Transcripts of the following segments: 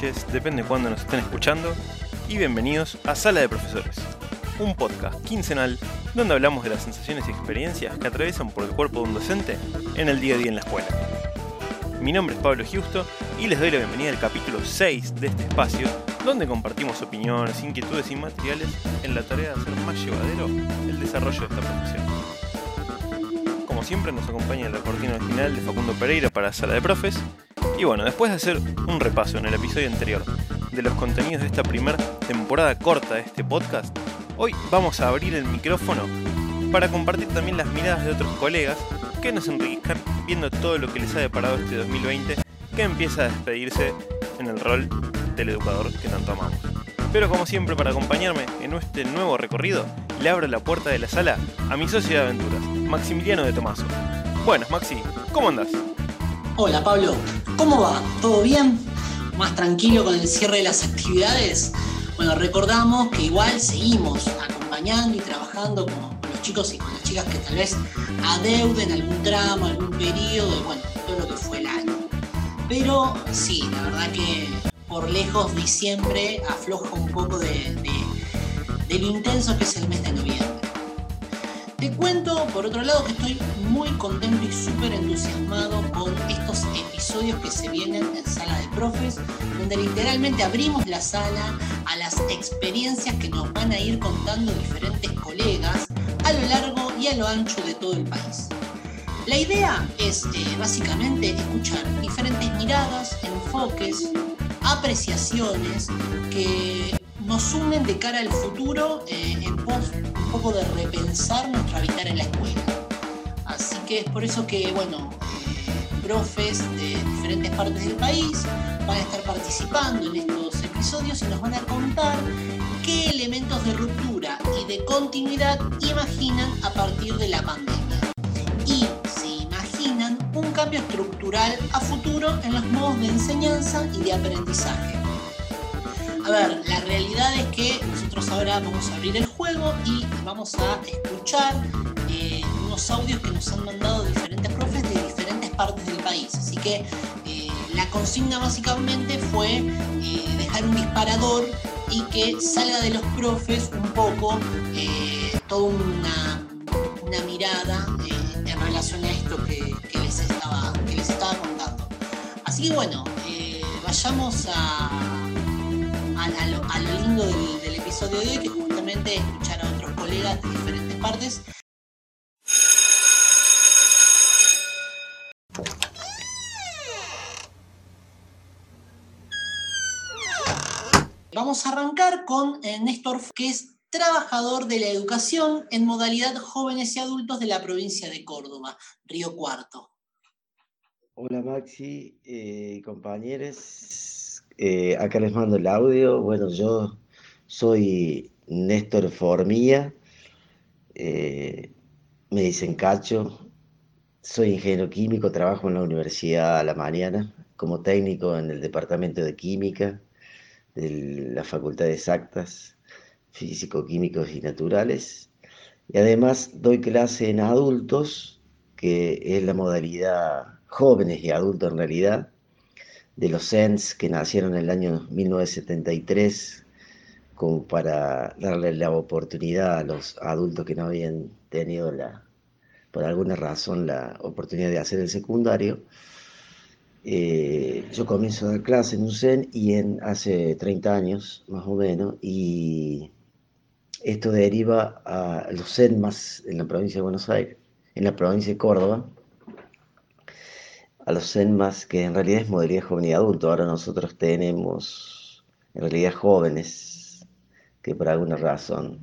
depende de cuándo nos estén escuchando, y bienvenidos a Sala de Profesores, un podcast quincenal donde hablamos de las sensaciones y experiencias que atraviesan por el cuerpo de un docente en el día a día en la escuela. Mi nombre es Pablo Giusto y les doy la bienvenida al capítulo 6 de este espacio, donde compartimos opiniones, inquietudes y materiales en la tarea de hacer más llevadero el desarrollo de esta profesión. Como siempre nos acompaña la cortina original de Facundo Pereira para Sala de Profes, y bueno, después de hacer un repaso en el episodio anterior de los contenidos de esta primera temporada corta de este podcast, hoy vamos a abrir el micrófono para compartir también las miradas de otros colegas que nos enriquezcan viendo todo lo que les ha deparado este 2020 que empieza a despedirse en el rol del educador que tanto amamos. Pero como siempre para acompañarme en este nuevo recorrido, le abro la puerta de la sala a mi socio de aventuras, Maximiliano de Tomaso. Buenas Maxi, ¿cómo andás? Hola Pablo, ¿cómo va? ¿Todo bien? ¿Más tranquilo con el cierre de las actividades? Bueno, recordamos que igual seguimos acompañando y trabajando con los chicos y con las chicas que tal vez adeuden algún tramo, algún periodo, bueno, todo lo que fue el año. Pero sí, la verdad que por lejos diciembre afloja un poco de, de, intenso que es el mes de noviembre. Te cuento, por otro lado, que estoy muy contento y súper entusiasmado con estos episodios que se vienen en Sala de Profes, donde literalmente abrimos la sala a las experiencias que nos van a ir contando diferentes colegas a lo largo y a lo ancho de todo el país. La idea es eh, básicamente escuchar diferentes miradas, enfoques, apreciaciones que nos sumen de cara al futuro eh, en pos un poco de repensar nuestro habitar en la escuela. Que es por eso que, bueno, profes de diferentes partes del país van a estar participando en estos episodios y nos van a contar qué elementos de ruptura y de continuidad imaginan a partir de la pandemia. Y si imaginan un cambio estructural a futuro en los modos de enseñanza y de aprendizaje. A ver, la realidad es que nosotros ahora vamos a abrir el juego y vamos a escuchar eh, audios que nos han mandado diferentes profes de diferentes partes del país. Así que eh, la consigna básicamente fue eh, dejar un disparador y que salga de los profes un poco toda una, una mirada en relación a esto que, les estaba, que les estaba contando. Así que bueno, vayamos a a lo, lindo del, del, episodio de hoy, que justamente escuchar a otros colegas de diferentes partes. Vamos a arrancar con eh, Néstor, que es trabajador de la educación en modalidad jóvenes y adultos de la provincia de Córdoba, Río Cuarto. Hola Maxi, eh, compañeros, eh, acá les mando el audio. Bueno, yo soy Néstor Formía, me dicen Cacho, soy ingeniero químico, trabajo en la universidad a la mañana como técnico en el departamento de química de la Facultad de Exactas, Físico-Químicos y Naturales. Y además doy clase en adultos, que es la modalidad jóvenes y adultos en realidad, de los SENS que nacieron en el año 1973, como para darle la oportunidad a los adultos que no habían tenido la, por alguna razón la oportunidad de hacer el secundario. Eh, yo comienzo a dar clase en un CEN y en, hace 30 años más o menos, y esto deriva a los CEN más en la provincia de Buenos Aires, en la provincia de Córdoba, a los CENMAS, que en realidad es modalidad joven y adulto. Ahora nosotros tenemos en realidad jóvenes que por alguna razón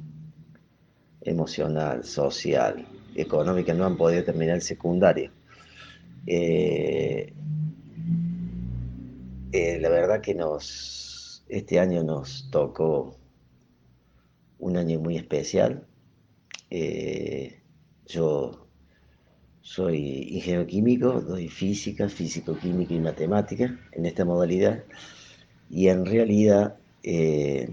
emocional, social, económica no han podido terminar el secundario. Eh, eh, la verdad que nos este año nos tocó un año muy especial. Eh, yo soy ingeniero químico, doy física, físico-química y matemática en esta modalidad. Y en realidad, eh,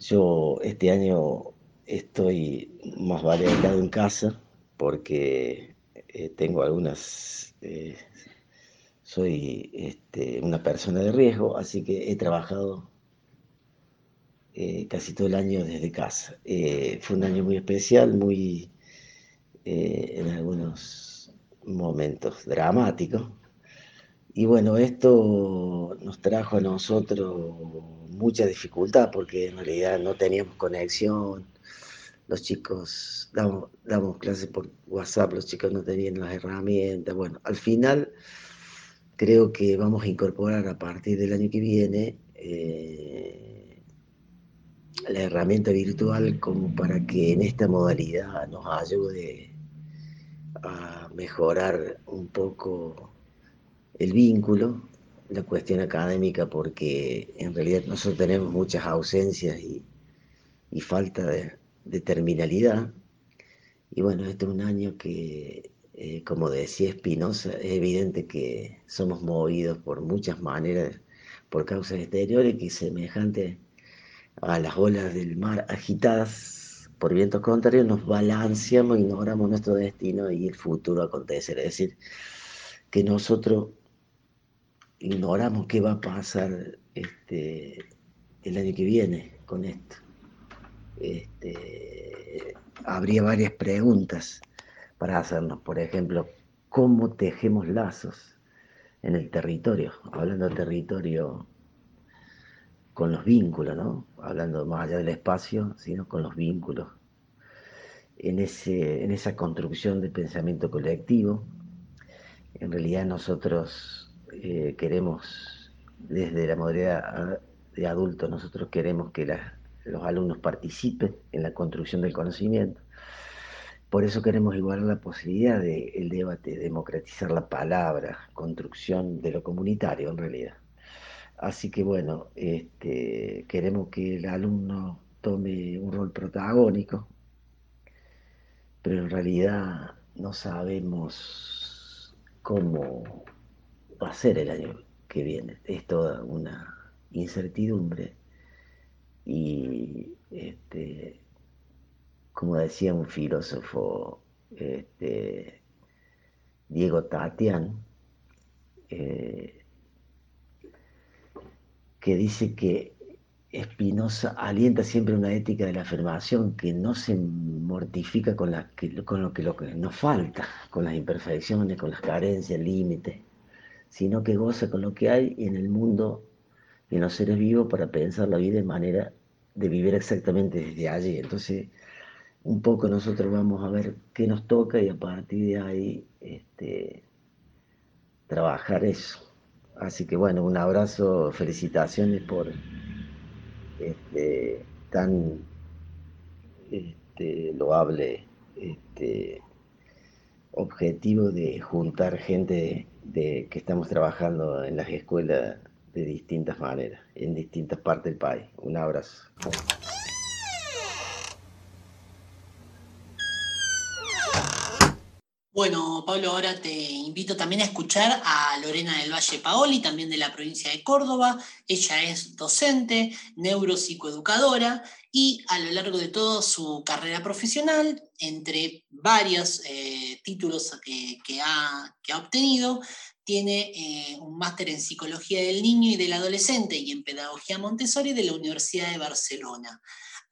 yo este año estoy más variado en casa porque tengo algunas soy este, una persona de riesgo, así que he trabajado eh, casi todo el año desde casa. Eh, fue un año muy especial, muy eh, en algunos momentos dramáticos. Y bueno, esto nos trajo a nosotros mucha dificultad porque en realidad no teníamos conexión. Los chicos damos, damos clases por WhatsApp, los chicos no tenían las herramientas. Bueno, al final creo que vamos a incorporar a partir del año que viene eh, la herramienta virtual como para que en esta modalidad nos ayude a mejorar un poco el vínculo, la cuestión académica, porque en realidad nosotros tenemos muchas ausencias y, falta de, terminalidad. Y bueno, este es un año que eh, como decía Espinosa, es evidente que somos movidos por muchas maneras, por causas exteriores, que semejante a las olas del mar agitadas por vientos contrarios, nos balanceamos, ignoramos nuestro destino y el futuro acontecer. Es decir, que nosotros ignoramos qué va a pasar este, el año que viene con esto. Este, habría varias preguntas para hacernos. Por ejemplo, cómo tejemos lazos en el territorio, hablando del territorio con los vínculos, ¿no? Hablando más allá del espacio, sino con los vínculos. En, ese, en esa construcción de pensamiento colectivo, en realidad nosotros eh, queremos, desde la modalidad de adultos, nosotros queremos que los alumnos participen en la construcción del conocimiento, por eso queremos igualar la posibilidad del debate, democratizar la palabra, construcción de lo comunitario en realidad. Así que bueno, este, queremos que el alumno tome un rol protagónico, pero en realidad no sabemos cómo va a ser el año que viene. Es toda una incertidumbre y como decía un filósofo, este, Diego Tatian, eh, que dice que Spinoza alienta siempre una ética de la afirmación que no se mortifica con, lo, que, lo, nos falta, con las imperfecciones, con las carencias, límites, sino que goza con lo que hay en el mundo y en los seres vivos para pensar la vida de manera de vivir exactamente desde allí. Entonces, un poco nosotros vamos a ver qué nos toca y a partir de ahí este, trabajar eso. Así que bueno, un abrazo, felicitaciones por este, tan este, loable este, objetivo de juntar gente de, que estamos trabajando en las escuelas de distintas maneras, en distintas partes del país. Un abrazo. Bueno, Pablo, ahora te invito también a escuchar a Lorena del Valle Paoli, también de la provincia de Córdoba. Ella es docente, neuropsicoeducadora y a lo largo de toda su carrera profesional, entre varios eh, títulos que, ha, obtenido, tiene eh, un máster en psicología del niño y del adolescente y en pedagogía Montessori de la Universidad de Barcelona.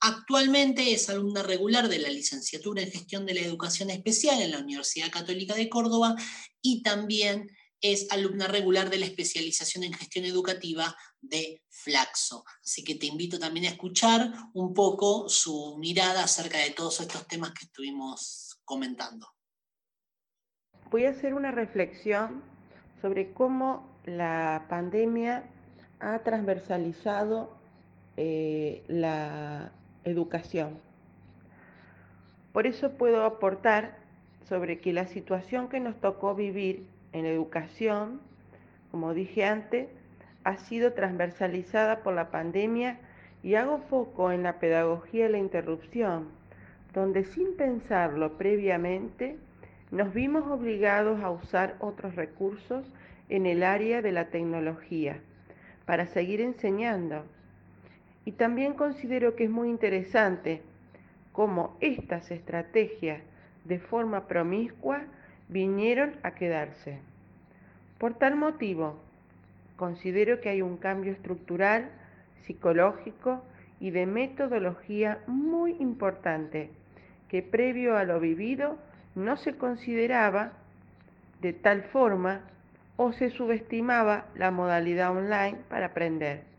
Actualmente es alumna regular de la licenciatura en gestión de la educación especial en la Universidad Católica de Córdoba y también es alumna regular de la especialización en gestión educativa de Flaxo. Así que te invito también a escuchar un poco su mirada acerca de todos estos temas que estuvimos comentando. Voy a hacer una reflexión sobre cómo la pandemia ha transversalizado eh, la educación. Por eso puedo aportar sobre que la situación que nos tocó vivir en educación, como dije antes, ha sido transversalizada por la pandemia y hago foco en la pedagogía de la interrupción, donde sin pensarlo previamente nos vimos obligados a usar otros recursos en el área de la tecnología para seguir enseñando y también considero que es muy interesante cómo estas estrategias de forma promiscua vinieron a quedarse. Por tal motivo, considero que hay un cambio estructural, psicológico y de metodología muy importante que previo a lo vivido no se consideraba de tal forma o se subestimaba la modalidad online para aprender.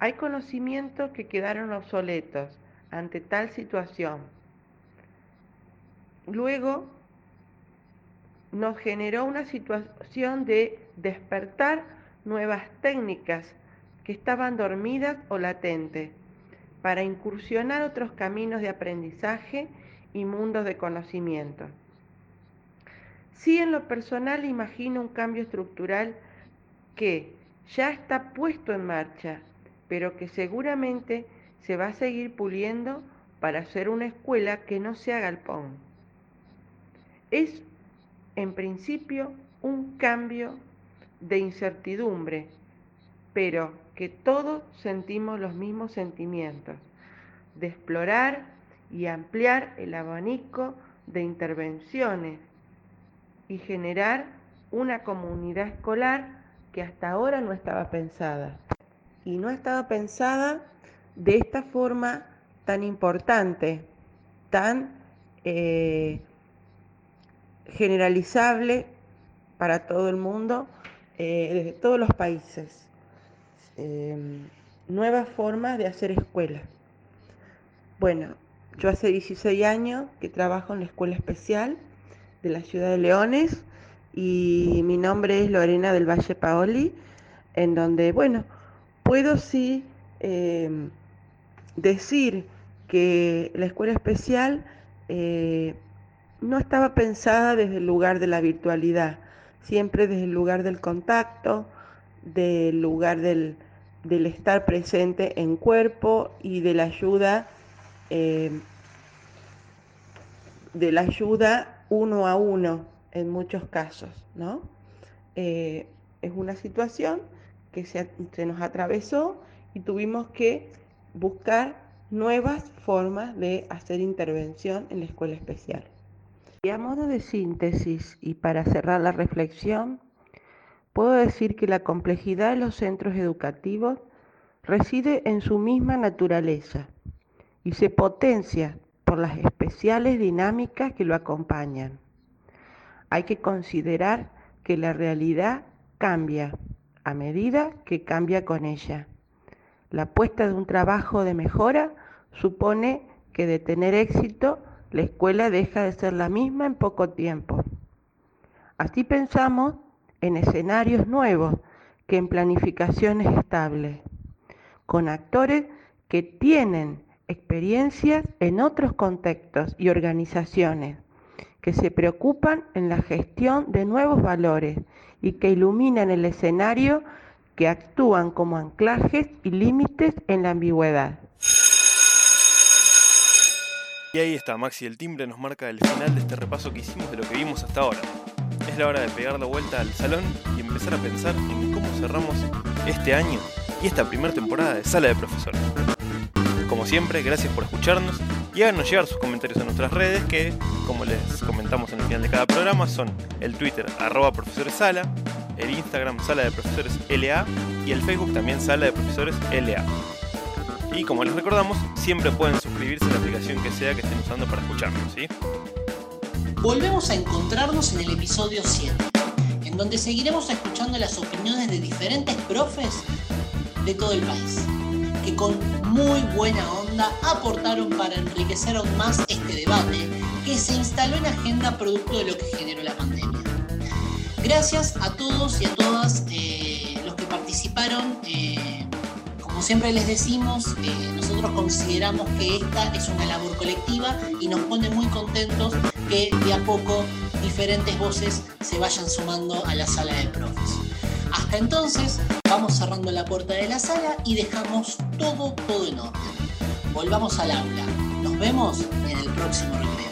Hay conocimientos que quedaron obsoletos ante tal situación. Luego nos generó una situación de despertar nuevas técnicas que estaban dormidas o latentes para incursionar otros caminos de aprendizaje y mundos de conocimiento. Sí, en lo personal imagino un cambio estructural que ya está puesto en marcha, pero que seguramente se va a seguir puliendo para hacer una escuela que no se haga galpón. Es, en principio, un cambio de incertidumbre, pero que todos sentimos los mismos sentimientos, de explorar y ampliar el abanico de intervenciones y generar una comunidad escolar que hasta ahora no estaba pensada. Y no estaba pensada de esta forma tan importante, tan eh, generalizable para todo el mundo, eh, desde todos los países. Em, nuevas formas de hacer escuela. Bueno, yo hace 16 años que trabajo en la escuela especial de la ciudad de Leones y mi nombre es Lorena del Valle Paoli, en donde, bueno, puedo sí em, decir que la escuela especial eh, no estaba pensada desde el lugar de la virtualidad, siempre desde el lugar del contacto, del lugar del, estar presente en cuerpo y de la ayuda, eh, de la ayuda uno a uno en muchos casos, ¿no? Eh, es una situación que se, nos atravesó y tuvimos que buscar nuevas formas de hacer intervención en la escuela especial. Y a modo de síntesis y para cerrar la reflexión, Puedo decir que la complejidad de los centros educativos reside en su misma naturaleza y se potencia por las especiales dinámicas que lo acompañan. Hay que considerar que la realidad cambia a medida que cambia con ella. La apuesta de un trabajo de mejora supone que de tener éxito la escuela deja de ser la misma en poco tiempo. Así pensamos en escenarios nuevos que en planificaciones estables, con actores que tienen experiencias en otros contextos y organizaciones, que se preocupan en la gestión de nuevos valores y que iluminan el escenario que actúan como anclajes y límites en la ambigüedad. Y ahí está, Maxi, el timbre nos marca el final de este repaso que hicimos de lo que vimos hasta ahora es la hora de pegar la vuelta al salón y empezar a pensar en cómo cerramos este año y esta primera temporada de Sala de Profesores. Como siempre, gracias por escucharnos y háganos llegar sus comentarios en nuestras redes que, como les comentamos en el final de cada programa, son el Twitter arroba profesores sala, el Instagram sala de profesores LA y el Facebook también sala de profesores LA. Y como les recordamos, siempre pueden suscribirse a la aplicación que sea que estén usando para escucharnos, ¿sí? volvemos a encontrarnos en el episodio 7, en donde seguiremos escuchando las opiniones de diferentes profes de todo el país, que con muy buena onda aportaron para enriquecer aún más este debate que se instaló en agenda producto de lo que generó la pandemia. Gracias a todos y a todas eh, los que participaron. Eh, como siempre les decimos, eh, nosotros consideramos que esta es una labor colectiva y nos pone muy contentos que de a poco diferentes voces se vayan sumando a la sala de profes. Entonces, vamos cerrando la puerta de la sala y dejamos todo, todo en orden. Volvamos al aula. Nos vemos en el próximo recreo.